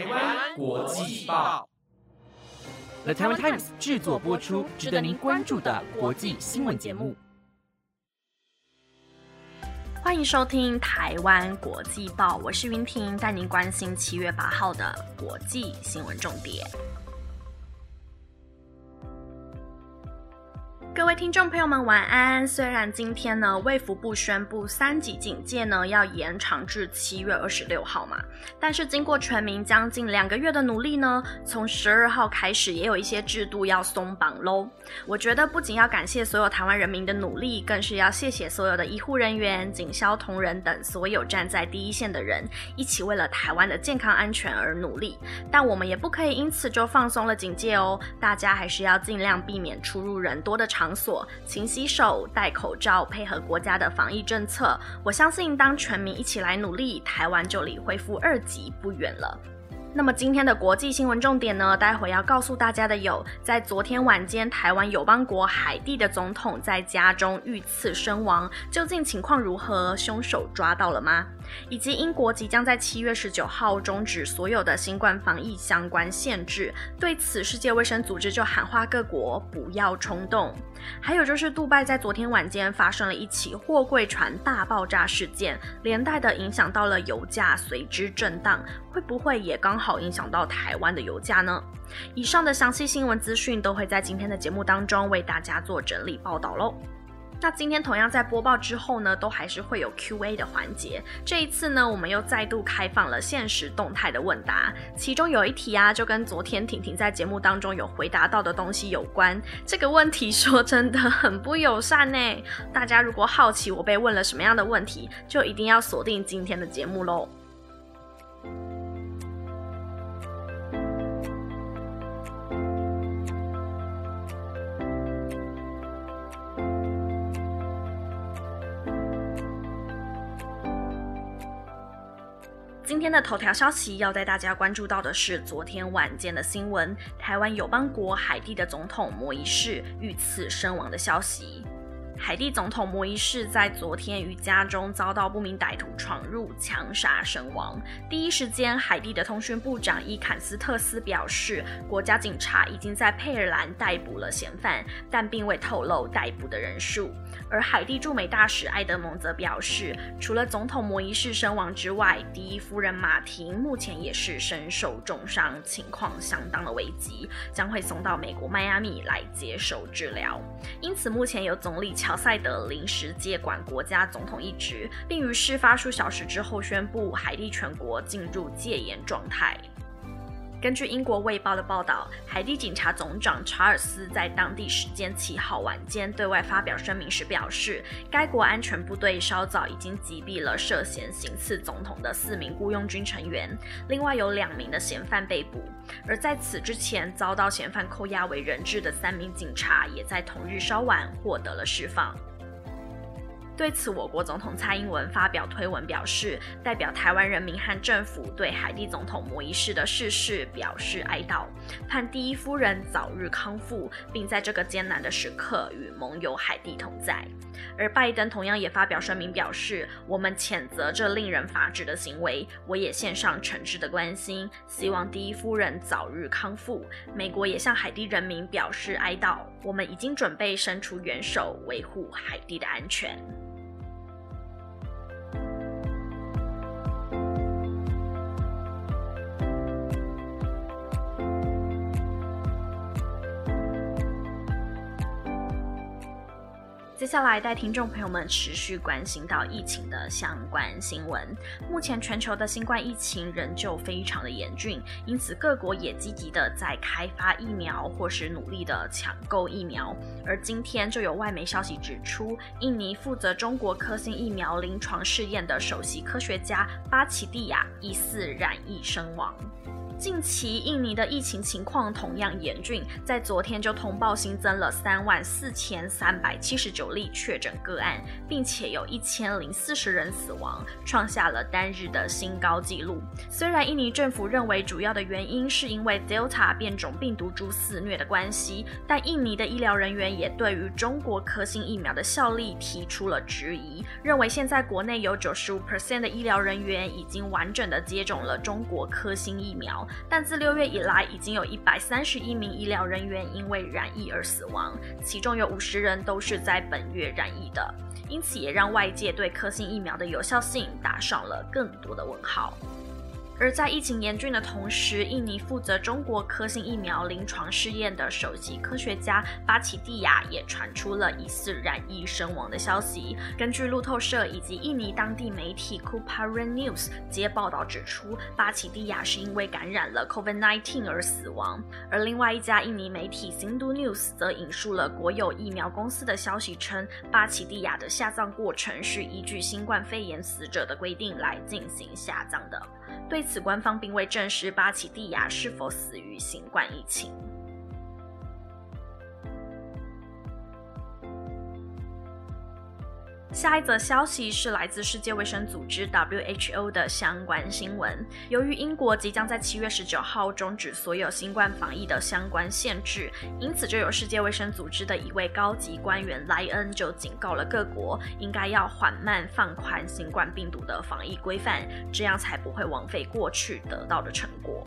台湾国际报，The Taiwan Times 制作播出，值得您关注的国际新闻节目。欢迎收听台湾国际报，我是云婷，带您关心七月八号的国际新闻重点。各位听众朋友们，晚安。虽然今天呢，卫福部宣布三级警戒呢要延长至七月二十六号嘛，但是经过全民将近两个月的努力呢，从十二号开始也有一些制度要松绑喽。我觉得不仅要感谢所有台湾人民的努力，更是要谢谢所有的医护人员、警消同仁等所有站在第一线的人，一起为了台湾的健康安全而努力。但我们也不可以因此就放松了警戒哦，大家还是要尽量避免出入人多的场。场所，勤洗手、戴口罩，配合国家的防疫政策。我相信，当全民一起来努力，台湾就离恢复二级不远了。那么今天的国际新闻重点呢？待会要告诉大家的有：在昨天晚间，台湾友邦国海地的总统在家中遇刺身亡，究竟情况如何？凶手抓到了吗？以及英国即将在七月十九号终止所有的新冠防疫相关限制，对此，世界卫生组织就喊话各国不要冲动。还有就是，杜拜在昨天晚间发生了一起货柜船大爆炸事件，连带的影响到了油价，随之震荡，会不会也刚？好影响到台湾的油价呢？以上的详细新闻资讯都会在今天的节目当中为大家做整理报道喽。那今天同样在播报之后呢，都还是会有 Q&A 的环节。这一次呢，我们又再度开放了现实动态的问答，其中有一题啊，就跟昨天婷婷在节目当中有回答到的东西有关。这个问题说真的很不友善呢。大家如果好奇我被问了什么样的问题，就一定要锁定今天的节目喽。今天的头条消息要带大家关注到的是昨天晚间的新闻：台湾友邦国海地的总统摩伊士遇刺身亡的消息。海地总统摩伊士在昨天于家中遭到不明歹徒闯入枪杀身亡。第一时间，海地的通讯部长伊坎斯特斯表示，国家警察已经在佩尔兰逮捕了嫌犯，但并未透露逮捕的人数。而海地驻美大使埃德蒙则表示，除了总统摩伊士身亡之外，第一夫人马婷目前也是身受重伤，情况相当的危急，将会送到美国迈阿密来接受治疗。因此，目前由总理乔。小塞德临时接管国家总统一职，并于事发数小时之后宣布海地全国进入戒严状态。根据英国《卫报》的报道，海地警察总长查尔斯在当地时间七号晚间对外发表声明时表示，该国安全部队稍早已经击毙了涉嫌行刺总统的四名雇佣军成员，另外有两名的嫌犯被捕。而在此之前遭到嫌犯扣押为人质的三名警察，也在同日稍晚获得了释放。对此，我国总统蔡英文发表推文表示，代表台湾人民和政府对海地总统摩伊士的逝世表示哀悼，盼第一夫人早日康复，并在这个艰难的时刻与盟友海地同在。而拜登同样也发表声明表示，我们谴责这令人发指的行为，我也献上诚挚的关心，希望第一夫人早日康复。美国也向海地人民表示哀悼，我们已经准备伸出援手，维护海地的安全。接下来带听众朋友们持续关心到疫情的相关新闻。目前全球的新冠疫情仍旧非常的严峻，因此各国也积极的在开发疫苗，或是努力的抢购疫苗。而今天就有外媒消息指出，印尼负责中国科兴疫苗临床试验的首席科学家巴奇蒂亚疑似染疫身亡。近期印尼的疫情情况同样严峻，在昨天就通报新增了三万四千三百七十九例确诊个案，并且有一千零四十人死亡，创下了单日的新高纪录。虽然印尼政府认为主要的原因是因为 Delta 变种病毒株肆虐的关系，但印尼的医疗人员也对于中国科兴疫苗的效力提出了质疑，认为现在国内有九十五 percent 的医疗人员已经完整的接种了中国科兴疫苗。但自六月以来，已经有一百三十一名医疗人员因为染疫而死亡，其中有五十人都是在本月染疫的，因此也让外界对科兴疫苗的有效性打上了更多的问号。而在疫情严峻的同时，印尼负责中国科兴疫苗临床试验的首席科学家巴奇蒂亚也传出了疑似染疫身亡的消息。根据路透社以及印尼当地媒体 Kuparan News 接报道指出，巴奇蒂亚是因为感染了 COVID-19 而死亡。而另外一家印尼媒体 Sindu News 则引述了国有疫苗公司的消息称，巴奇蒂亚的下葬过程是依据新冠肺炎死者的规定来进行下葬的。对此，官方并未证实巴奇蒂亚是否死于新冠疫情。下一则消息是来自世界卫生组织 （WHO） 的相关新闻。由于英国即将在七月十九号终止所有新冠防疫的相关限制，因此就有世界卫生组织的一位高级官员莱恩就警告了各国，应该要缓慢放宽新冠病毒的防疫规范，这样才不会枉费过去得到的成果。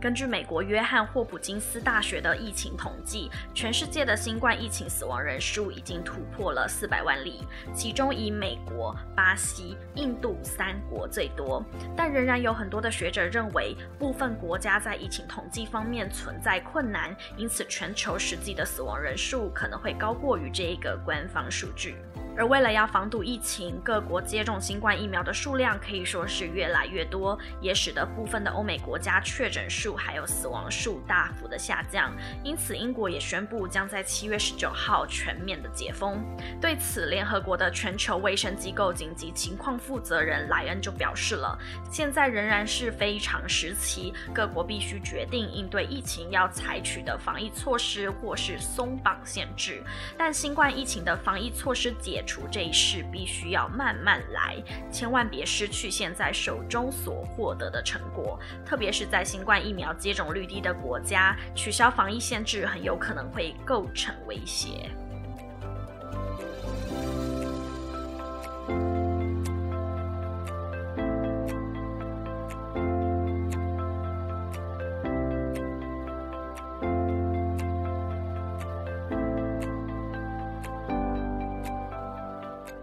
根据美国约翰霍普金斯大学的疫情统计，全世界的新冠疫情死亡人数已经突破了四百万例，其中以美国、巴西、印度三国最多。但仍然有很多的学者认为，部分国家在疫情统计方面存在困难，因此全球实际的死亡人数可能会高过于这一个官方数据。而为了要防堵疫情，各国接种新冠疫苗的数量可以说是越来越多，也使得部分的欧美国家确诊数还有死亡数大幅的下降。因此，英国也宣布将在七月十九号全面的解封。对此，联合国的全球卫生机构紧急情况负责人莱恩就表示了：现在仍然是非常时期，各国必须决定应对疫情要采取的防疫措施或是松绑限制。但新冠疫情的防疫措施解。除这一事必须要慢慢来，千万别失去现在手中所获得的成果。特别是在新冠疫苗接种率低的国家，取消防疫限制很有可能会构成威胁。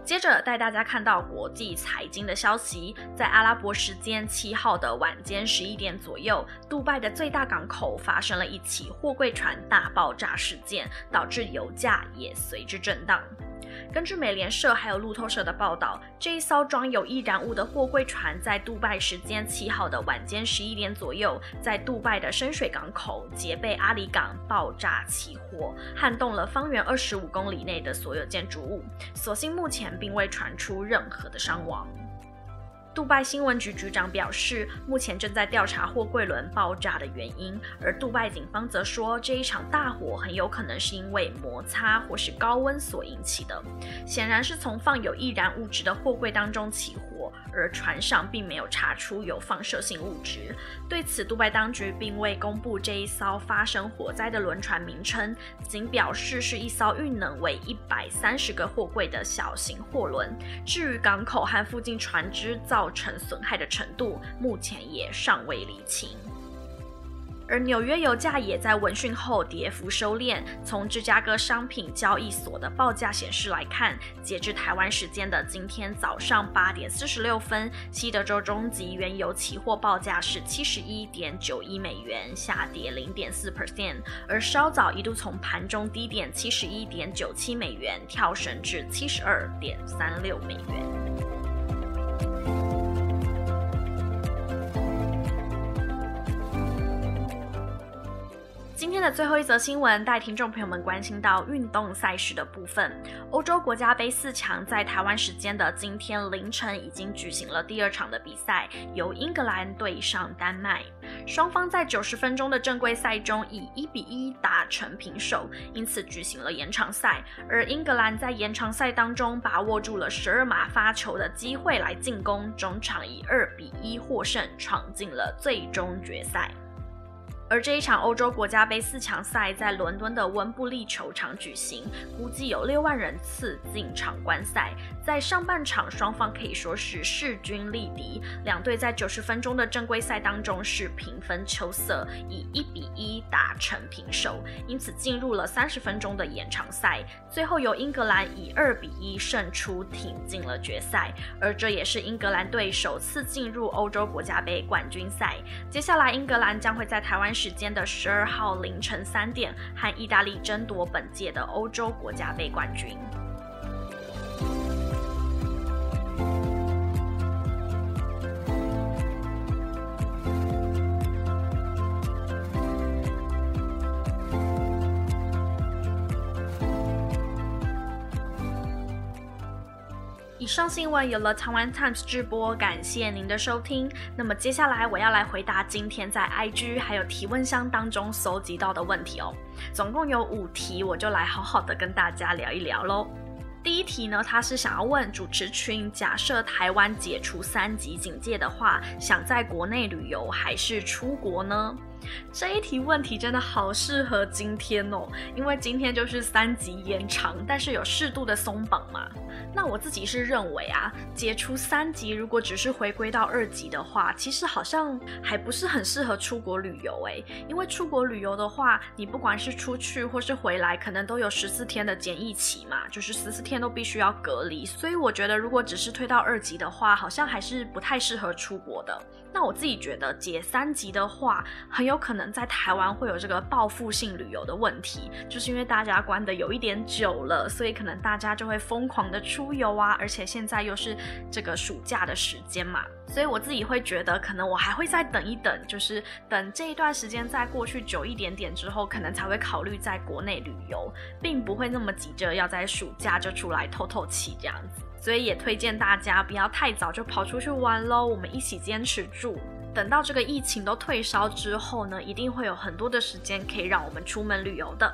接着带大家看到国际财经的消息，在阿拉伯时间七号的晚间十一点左右，杜拜的最大港口发生了一起货柜船大爆炸事件，导致油价也随之震荡。根据美联社还有路透社的报道，这一艘装有易燃物的货柜船在杜拜时间七号的晚间十一点左右，在杜拜的深水港口杰贝阿里港爆炸起火，撼动了方圆二十五公里内的所有建筑物。所幸目前并未传出任何的伤亡。杜拜新闻局局长表示，目前正在调查货柜轮爆炸的原因，而杜拜警方则说，这一场大火很有可能是因为摩擦或是高温所引起的，显然是从放有易燃物质的货柜当中起火。而船上并没有查出有放射性物质。对此，杜拜当局并未公布这一艘发生火灾的轮船名称，仅表示是一艘运能为一百三十个货柜的小型货轮。至于港口和附近船只造成损害的程度，目前也尚未厘清。而纽约油价也在闻讯后跌幅收敛。从芝加哥商品交易所的报价显示来看，截至台湾时间的今天早上八点四十六分，西德州中级原油期货报价是七十一点九一美元，下跌零点四 percent。而稍早一度从盘中低点七十一点九七美元跳升至七十二点三六美元。今天的最后一则新闻，带听众朋友们关心到运动赛事的部分。欧洲国家杯四强在台湾时间的今天凌晨已经举行了第二场的比赛，由英格兰对上丹麦。双方在九十分钟的正规赛中以一比一打成平手，因此举行了延长赛。而英格兰在延长赛当中把握住了十二码发球的机会来进攻，中场以二比一获胜，闯进了最终决赛。而这一场欧洲国家杯四强赛在伦敦的温布利球场举行，估计有六万人次进场观赛。在上半场，双方可以说是势均力敌，两队在九十分钟的正规赛当中是平分秋色，以一比一打成平手，因此进入了三十分钟的延长赛，最后由英格兰以二比一胜出，挺进了决赛。而这也是英格兰队首次进入欧洲国家杯冠军赛。接下来，英格兰将会在台湾时间的十二号凌晨三点和意大利争夺本届的欧洲国家杯冠军。上新闻有了台湾 Times 直播，感谢您的收听。那么接下来我要来回答今天在 IG 还有提问箱当中搜集到的问题哦，总共有五题，我就来好好的跟大家聊一聊喽。第一题呢，他是想要问主持群：假设台湾解除三级警戒的话，想在国内旅游还是出国呢？这一题问题真的好适合今天哦，因为今天就是三级延长，但是有适度的松绑嘛。那我自己是认为啊，解除三级如果只是回归到二级的话，其实好像还不是很适合出国旅游诶。因为出国旅游的话，你不管是出去或是回来，可能都有十四天的检疫期嘛，就是十四天都必须要隔离。所以我觉得如果只是推到二级的话，好像还是不太适合出国的。那我自己觉得解三级的话，很有可能在台湾会有这个报复性旅游的问题，就是因为大家关的有一点久了，所以可能大家就会疯狂的出游啊，而且现在又是这个暑假的时间嘛，所以我自己会觉得，可能我还会再等一等，就是等这一段时间再过去久一点点之后，可能才会考虑在国内旅游，并不会那么急着要在暑假就出来透透气这样子。所以也推荐大家不要太早就跑出去玩喽，我们一起坚持住。等到这个疫情都退烧之后呢，一定会有很多的时间可以让我们出门旅游的。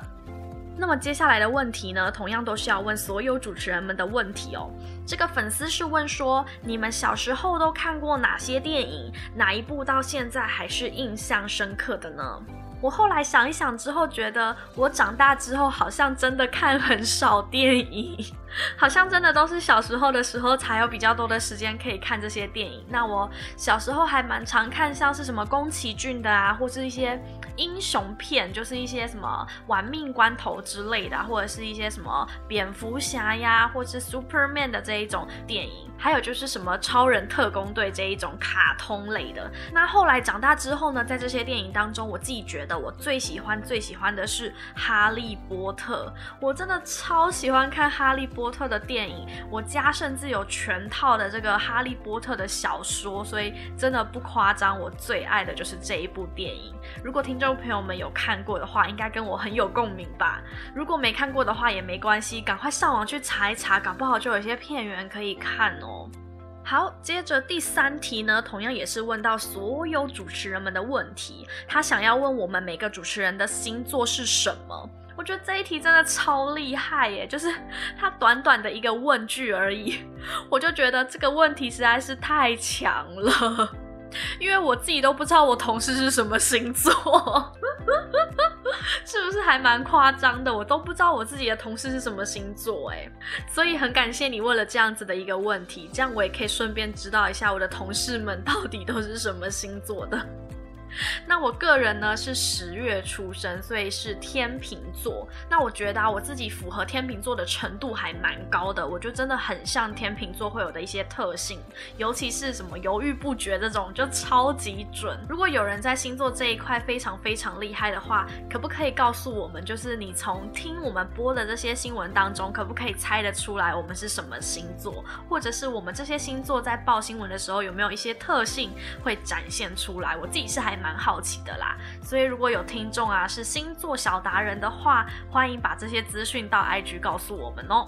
那么接下来的问题呢，同样都是要问所有主持人们的问题哦。这个粉丝是问说，你们小时候都看过哪些电影？哪一部到现在还是印象深刻的呢？我后来想一想之后，觉得我长大之后好像真的看很少电影，好像真的都是小时候的时候才有比较多的时间可以看这些电影。那我小时候还蛮常看像是什么宫崎骏的啊，或是一些英雄片，就是一些什么玩命关头之类的，或者是一些什么蝙蝠侠呀，或是 Superman 的这一种电影。还有就是什么超人特工队这一种卡通类的。那后来长大之后呢，在这些电影当中，我自己觉得我最喜欢最喜欢的是《哈利波特》。我真的超喜欢看《哈利波特》的电影，我家甚至有全套的这个《哈利波特》的小说，所以真的不夸张，我最爱的就是这一部电影。如果听众朋友们有看过的话，应该跟我很有共鸣吧？如果没看过的话也没关系，赶快上网去查一查，搞不好就有一些片源可以看哦。好，接着第三题呢，同样也是问到所有主持人们的问题。他想要问我们每个主持人的星座是什么？我觉得这一题真的超厉害耶！就是他短短的一个问句而已，我就觉得这个问题实在是太强了。因为我自己都不知道我同事是什么星座，是还蛮夸张的？我都不知道我自己的同事是什么星座，哎，所以很感谢你问了这样子的一个问题，这样我也可以顺便知道一下我的同事们到底都是什么星座的。那我个人呢是十月出生，所以是天秤座。那我觉得啊，我自己符合天秤座的程度还蛮高的，我觉得真的很像天秤座会有的一些特性，尤其是什么犹豫不决这种，就超级准。如果有人在星座这一块非常非常厉害的话，可不可以告诉我们，就是你从听我们播的这些新闻当中，可不可以猜得出来我们是什么星座，或者是我们这些星座在报新闻的时候有没有一些特性会展现出来？我自己是还。蛮好奇的啦，所以如果有听众啊是星座小达人的话，欢迎把这些资讯到 IG 告诉我们哦。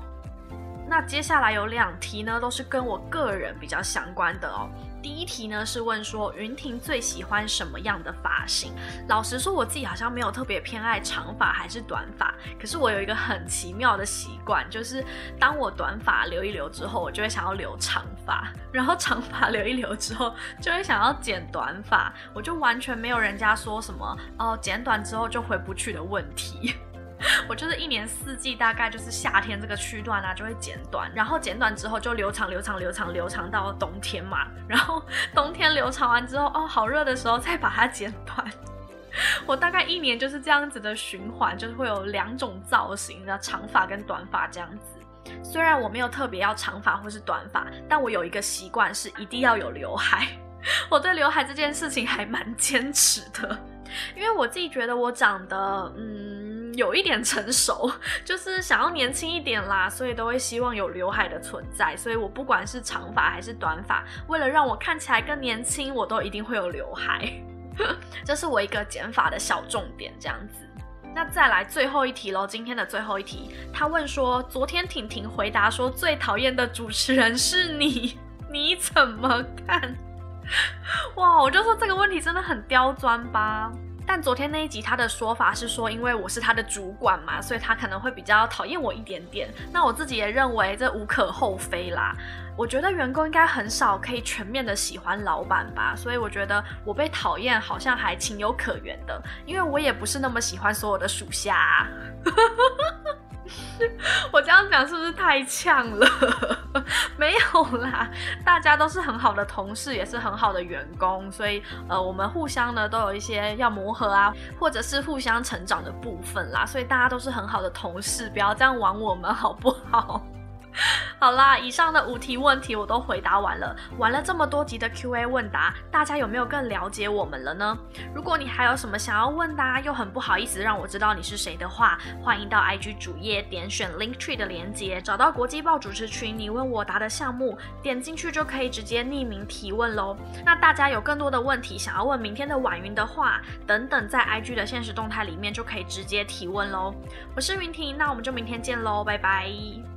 那接下来有两题呢，都是跟我个人比较相关的哦。第一题呢是问说云婷最喜欢什么样的发型？老实说，我自己好像没有特别偏爱长发还是短发，可是我有一个很奇妙的习惯，就是当我短发留一留之后，我就会想要留长发，然后长发留一留之后，就会想要剪短发，我就完全没有人家说什么哦，剪短之后就回不去的问题。我就是一年四季，大概就是夏天这个区段啊，就会剪短，然后剪短之后就留长、留长、留长、留长到冬天嘛。然后冬天留长完之后，哦，好热的时候再把它剪短。我大概一年就是这样子的循环，就是会有两种造型的长发跟短发这样子。虽然我没有特别要长发或是短发，但我有一个习惯是一定要有刘海。我对刘海这件事情还蛮坚持的，因为我自己觉得我长得，嗯。有一点成熟，就是想要年轻一点啦，所以都会希望有刘海的存在。所以我不管是长发还是短发，为了让我看起来更年轻，我都一定会有刘海。这是我一个剪发的小重点，这样子。那再来最后一题喽，今天的最后一题，他问说，昨天婷婷回答说最讨厌的主持人是你，你怎么看？哇，我就说这个问题真的很刁钻吧。但昨天那一集他的说法是说，因为我是他的主管嘛，所以他可能会比较讨厌我一点点。那我自己也认为这无可厚非啦。我觉得员工应该很少可以全面的喜欢老板吧，所以我觉得我被讨厌好像还情有可原的，因为我也不是那么喜欢所有的属下。我这样讲是不是太呛了？没有啦，大家都是很好的同事，也是很好的员工，所以呃，我们互相呢都有一些要磨合啊，或者是互相成长的部分啦，所以大家都是很好的同事，不要这样玩我们好不好？好啦，以上的五题问题我都回答完了。玩了这么多集的 Q&A 问答，大家有没有更了解我们了呢？如果你还有什么想要问答，又很不好意思让我知道你是谁的话，欢迎到 IG 主页点选 Link Tree 的连接，找到国际报主持群你问我答的项目，点进去就可以直接匿名提问喽。那大家有更多的问题想要问明天的晚云的话，等等在 IG 的现实动态里面就可以直接提问喽。我是云婷，那我们就明天见喽，拜拜。